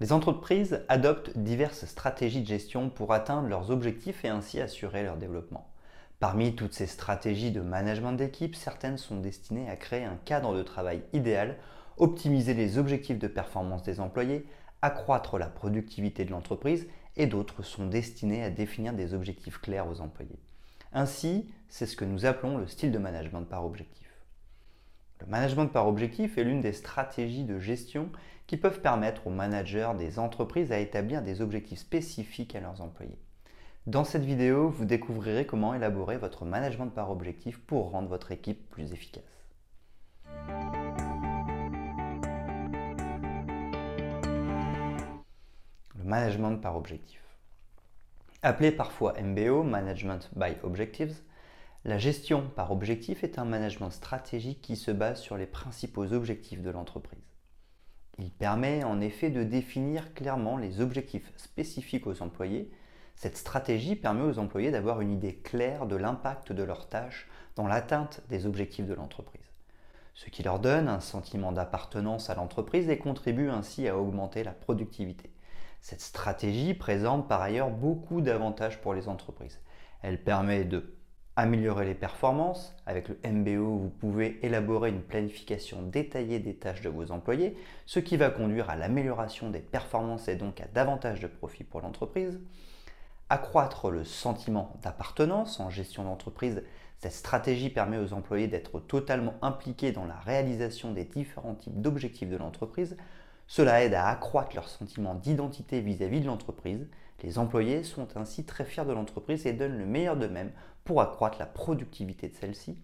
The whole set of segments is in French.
Les entreprises adoptent diverses stratégies de gestion pour atteindre leurs objectifs et ainsi assurer leur développement. Parmi toutes ces stratégies de management d'équipe, certaines sont destinées à créer un cadre de travail idéal, optimiser les objectifs de performance des employés, accroître la productivité de l'entreprise et d'autres sont destinées à définir des objectifs clairs aux employés. Ainsi, c'est ce que nous appelons le style de management par objectif. Le management par objectif est l'une des stratégies de gestion qui peuvent permettre aux managers des entreprises à établir des objectifs spécifiques à leurs employés. Dans cette vidéo, vous découvrirez comment élaborer votre management par objectif pour rendre votre équipe plus efficace. Le management par objectif. Appelé parfois MBO, Management by Objectives, la gestion par objectif est un management stratégique qui se base sur les principaux objectifs de l'entreprise. Il permet en effet de définir clairement les objectifs spécifiques aux employés. Cette stratégie permet aux employés d'avoir une idée claire de l'impact de leurs tâches dans l'atteinte des objectifs de l'entreprise, ce qui leur donne un sentiment d'appartenance à l'entreprise et contribue ainsi à augmenter la productivité. Cette stratégie présente par ailleurs beaucoup d'avantages pour les entreprises. Elle permet de améliorer les performances. Avec le MBO, vous pouvez élaborer une planification détaillée des tâches de vos employés, ce qui va conduire à l'amélioration des performances et donc à davantage de profit pour l'entreprise. Accroître le sentiment d'appartenance en gestion d'entreprise. Cette stratégie permet aux employés d'être totalement impliqués dans la réalisation des différents types d'objectifs de l'entreprise. Cela aide à accroître leur sentiment d'identité vis-à-vis de l'entreprise. Les employés sont ainsi très fiers de l'entreprise et donnent le meilleur d'eux-mêmes pour accroître la productivité de celle-ci.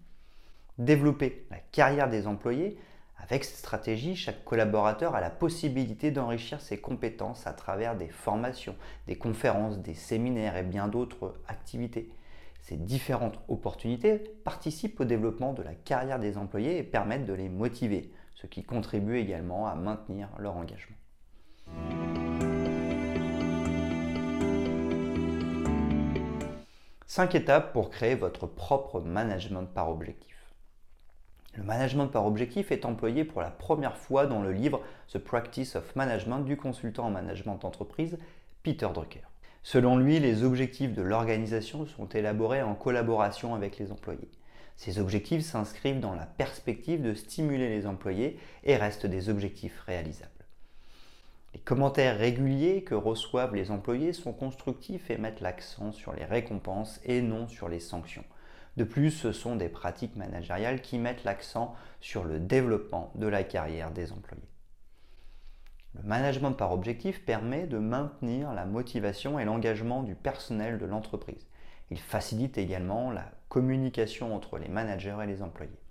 Développer la carrière des employés. Avec cette stratégie, chaque collaborateur a la possibilité d'enrichir ses compétences à travers des formations, des conférences, des séminaires et bien d'autres activités. Ces différentes opportunités participent au développement de la carrière des employés et permettent de les motiver, ce qui contribue également à maintenir leur engagement. 5 étapes pour créer votre propre management par objectif. Le management par objectif est employé pour la première fois dans le livre The Practice of Management du consultant en management d'entreprise Peter Drucker. Selon lui, les objectifs de l'organisation sont élaborés en collaboration avec les employés. Ces objectifs s'inscrivent dans la perspective de stimuler les employés et restent des objectifs réalisables. Commentaires réguliers que reçoivent les employés sont constructifs et mettent l'accent sur les récompenses et non sur les sanctions. De plus, ce sont des pratiques managériales qui mettent l'accent sur le développement de la carrière des employés. Le management par objectif permet de maintenir la motivation et l'engagement du personnel de l'entreprise. Il facilite également la communication entre les managers et les employés.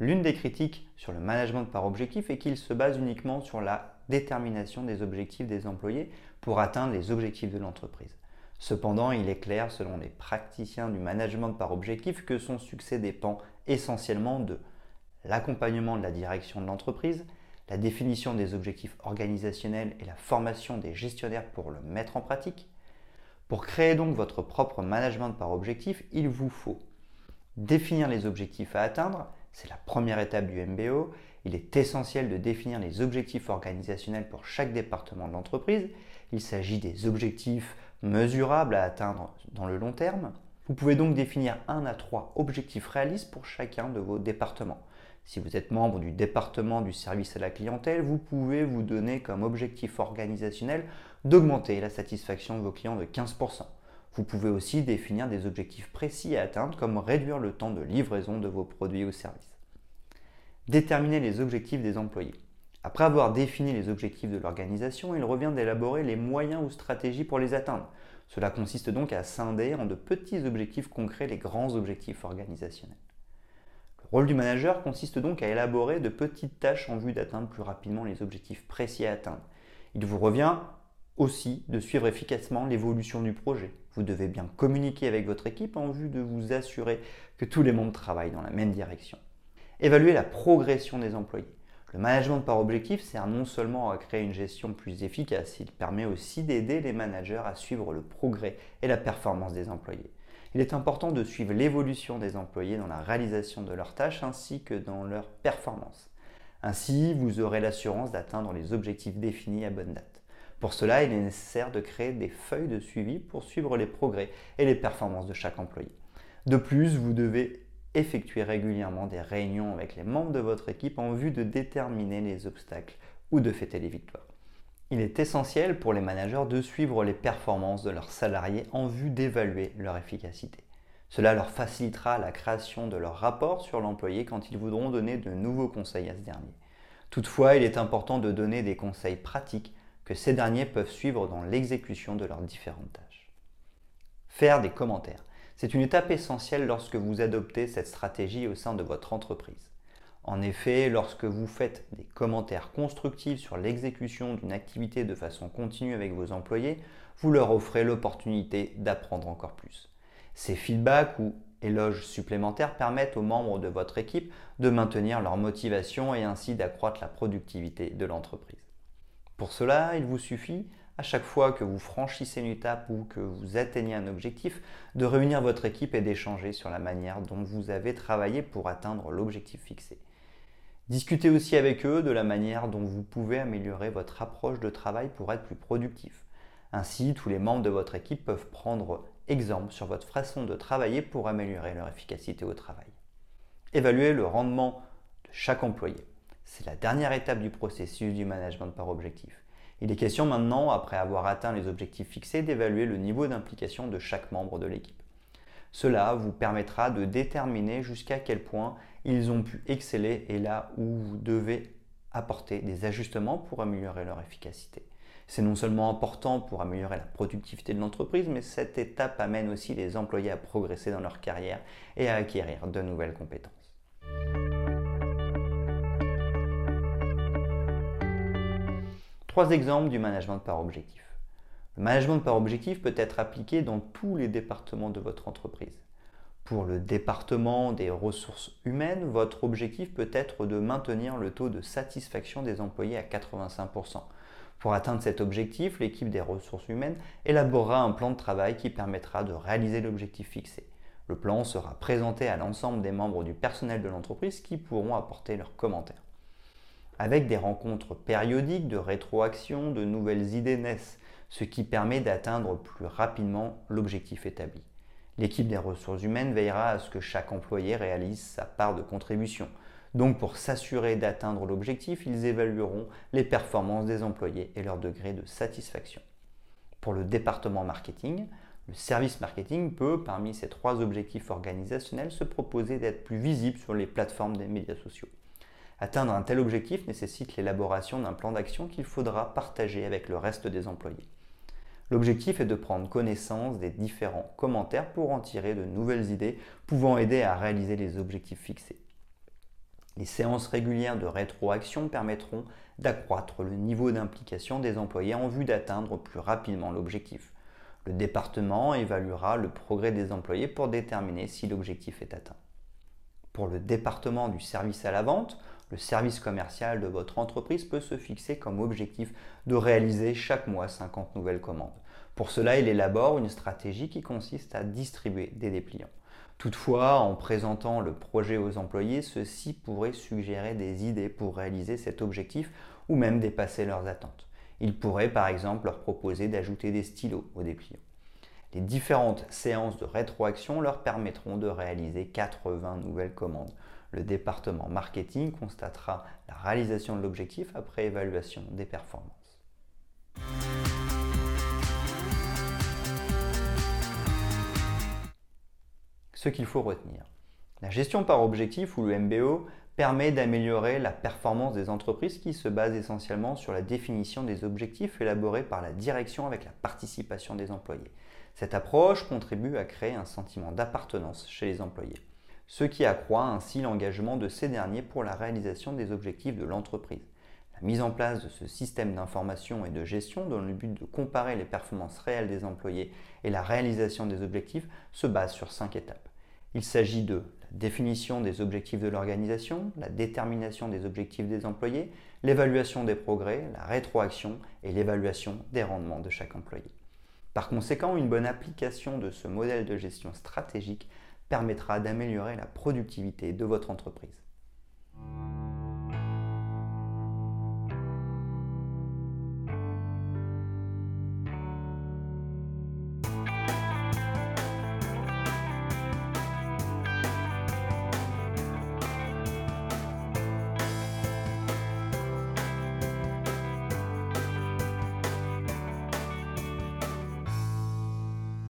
L'une des critiques sur le management par objectif est qu'il se base uniquement sur la détermination des objectifs des employés pour atteindre les objectifs de l'entreprise. Cependant, il est clair, selon les praticiens du management par objectif, que son succès dépend essentiellement de l'accompagnement de la direction de l'entreprise, la définition des objectifs organisationnels et la formation des gestionnaires pour le mettre en pratique. Pour créer donc votre propre management par objectif, il vous faut définir les objectifs à atteindre, c'est la première étape du MBO. Il est essentiel de définir les objectifs organisationnels pour chaque département de l'entreprise. Il s'agit des objectifs mesurables à atteindre dans le long terme. Vous pouvez donc définir un à trois objectifs réalistes pour chacun de vos départements. Si vous êtes membre du département du service à la clientèle, vous pouvez vous donner comme objectif organisationnel d'augmenter la satisfaction de vos clients de 15%. Vous pouvez aussi définir des objectifs précis à atteindre comme réduire le temps de livraison de vos produits ou services. Déterminer les objectifs des employés. Après avoir défini les objectifs de l'organisation, il revient d'élaborer les moyens ou stratégies pour les atteindre. Cela consiste donc à scinder en de petits objectifs concrets les grands objectifs organisationnels. Le rôle du manager consiste donc à élaborer de petites tâches en vue d'atteindre plus rapidement les objectifs précis à atteindre. Il vous revient aussi de suivre efficacement l'évolution du projet. Vous devez bien communiquer avec votre équipe en vue de vous assurer que tous les membres travaillent dans la même direction. Évaluer la progression des employés. Le management par objectif sert non seulement à créer une gestion plus efficace, il permet aussi d'aider les managers à suivre le progrès et la performance des employés. Il est important de suivre l'évolution des employés dans la réalisation de leurs tâches ainsi que dans leur performance. Ainsi, vous aurez l'assurance d'atteindre les objectifs définis à bonne date. Pour cela, il est nécessaire de créer des feuilles de suivi pour suivre les progrès et les performances de chaque employé. De plus, vous devez effectuer régulièrement des réunions avec les membres de votre équipe en vue de déterminer les obstacles ou de fêter les victoires. Il est essentiel pour les managers de suivre les performances de leurs salariés en vue d'évaluer leur efficacité. Cela leur facilitera la création de leur rapport sur l'employé quand ils voudront donner de nouveaux conseils à ce dernier. Toutefois, il est important de donner des conseils pratiques que ces derniers peuvent suivre dans l'exécution de leurs différentes tâches. Faire des commentaires. C'est une étape essentielle lorsque vous adoptez cette stratégie au sein de votre entreprise. En effet, lorsque vous faites des commentaires constructifs sur l'exécution d'une activité de façon continue avec vos employés, vous leur offrez l'opportunité d'apprendre encore plus. Ces feedbacks ou éloges supplémentaires permettent aux membres de votre équipe de maintenir leur motivation et ainsi d'accroître la productivité de l'entreprise. Pour cela, il vous suffit, à chaque fois que vous franchissez une étape ou que vous atteignez un objectif, de réunir votre équipe et d'échanger sur la manière dont vous avez travaillé pour atteindre l'objectif fixé. Discutez aussi avec eux de la manière dont vous pouvez améliorer votre approche de travail pour être plus productif. Ainsi, tous les membres de votre équipe peuvent prendre exemple sur votre façon de travailler pour améliorer leur efficacité au travail. Évaluez le rendement de chaque employé. C'est la dernière étape du processus du management par objectif. Il est question maintenant, après avoir atteint les objectifs fixés, d'évaluer le niveau d'implication de chaque membre de l'équipe. Cela vous permettra de déterminer jusqu'à quel point ils ont pu exceller et là où vous devez apporter des ajustements pour améliorer leur efficacité. C'est non seulement important pour améliorer la productivité de l'entreprise, mais cette étape amène aussi les employés à progresser dans leur carrière et à acquérir de nouvelles compétences. Trois exemples du management par objectif. Le management par objectif peut être appliqué dans tous les départements de votre entreprise. Pour le département des ressources humaines, votre objectif peut être de maintenir le taux de satisfaction des employés à 85%. Pour atteindre cet objectif, l'équipe des ressources humaines élaborera un plan de travail qui permettra de réaliser l'objectif fixé. Le plan sera présenté à l'ensemble des membres du personnel de l'entreprise qui pourront apporter leurs commentaires avec des rencontres périodiques de rétroaction, de nouvelles idées naissent, ce qui permet d'atteindre plus rapidement l'objectif établi. L'équipe des ressources humaines veillera à ce que chaque employé réalise sa part de contribution. Donc pour s'assurer d'atteindre l'objectif, ils évalueront les performances des employés et leur degré de satisfaction. Pour le département marketing, le service marketing peut, parmi ces trois objectifs organisationnels, se proposer d'être plus visible sur les plateformes des médias sociaux. Atteindre un tel objectif nécessite l'élaboration d'un plan d'action qu'il faudra partager avec le reste des employés. L'objectif est de prendre connaissance des différents commentaires pour en tirer de nouvelles idées pouvant aider à réaliser les objectifs fixés. Les séances régulières de rétroaction permettront d'accroître le niveau d'implication des employés en vue d'atteindre plus rapidement l'objectif. Le département évaluera le progrès des employés pour déterminer si l'objectif est atteint. Pour le département du service à la vente, le service commercial de votre entreprise peut se fixer comme objectif de réaliser chaque mois 50 nouvelles commandes. Pour cela, il élabore une stratégie qui consiste à distribuer des dépliants. Toutefois, en présentant le projet aux employés, ceux-ci pourraient suggérer des idées pour réaliser cet objectif ou même dépasser leurs attentes. Ils pourraient par exemple leur proposer d'ajouter des stylos aux dépliants. Les différentes séances de rétroaction leur permettront de réaliser 80 nouvelles commandes le département marketing constatera la réalisation de l'objectif après évaluation des performances. Ce qu'il faut retenir. La gestion par objectif ou le MBO permet d'améliorer la performance des entreprises qui se basent essentiellement sur la définition des objectifs élaborés par la direction avec la participation des employés. Cette approche contribue à créer un sentiment d'appartenance chez les employés ce qui accroît ainsi l'engagement de ces derniers pour la réalisation des objectifs de l'entreprise. La mise en place de ce système d'information et de gestion dans le but de comparer les performances réelles des employés et la réalisation des objectifs se base sur cinq étapes. Il s'agit de définition des objectifs de l'organisation, la détermination des objectifs des employés, l'évaluation des progrès, la rétroaction et l'évaluation des rendements de chaque employé. Par conséquent, une bonne application de ce modèle de gestion stratégique permettra d'améliorer la productivité de votre entreprise.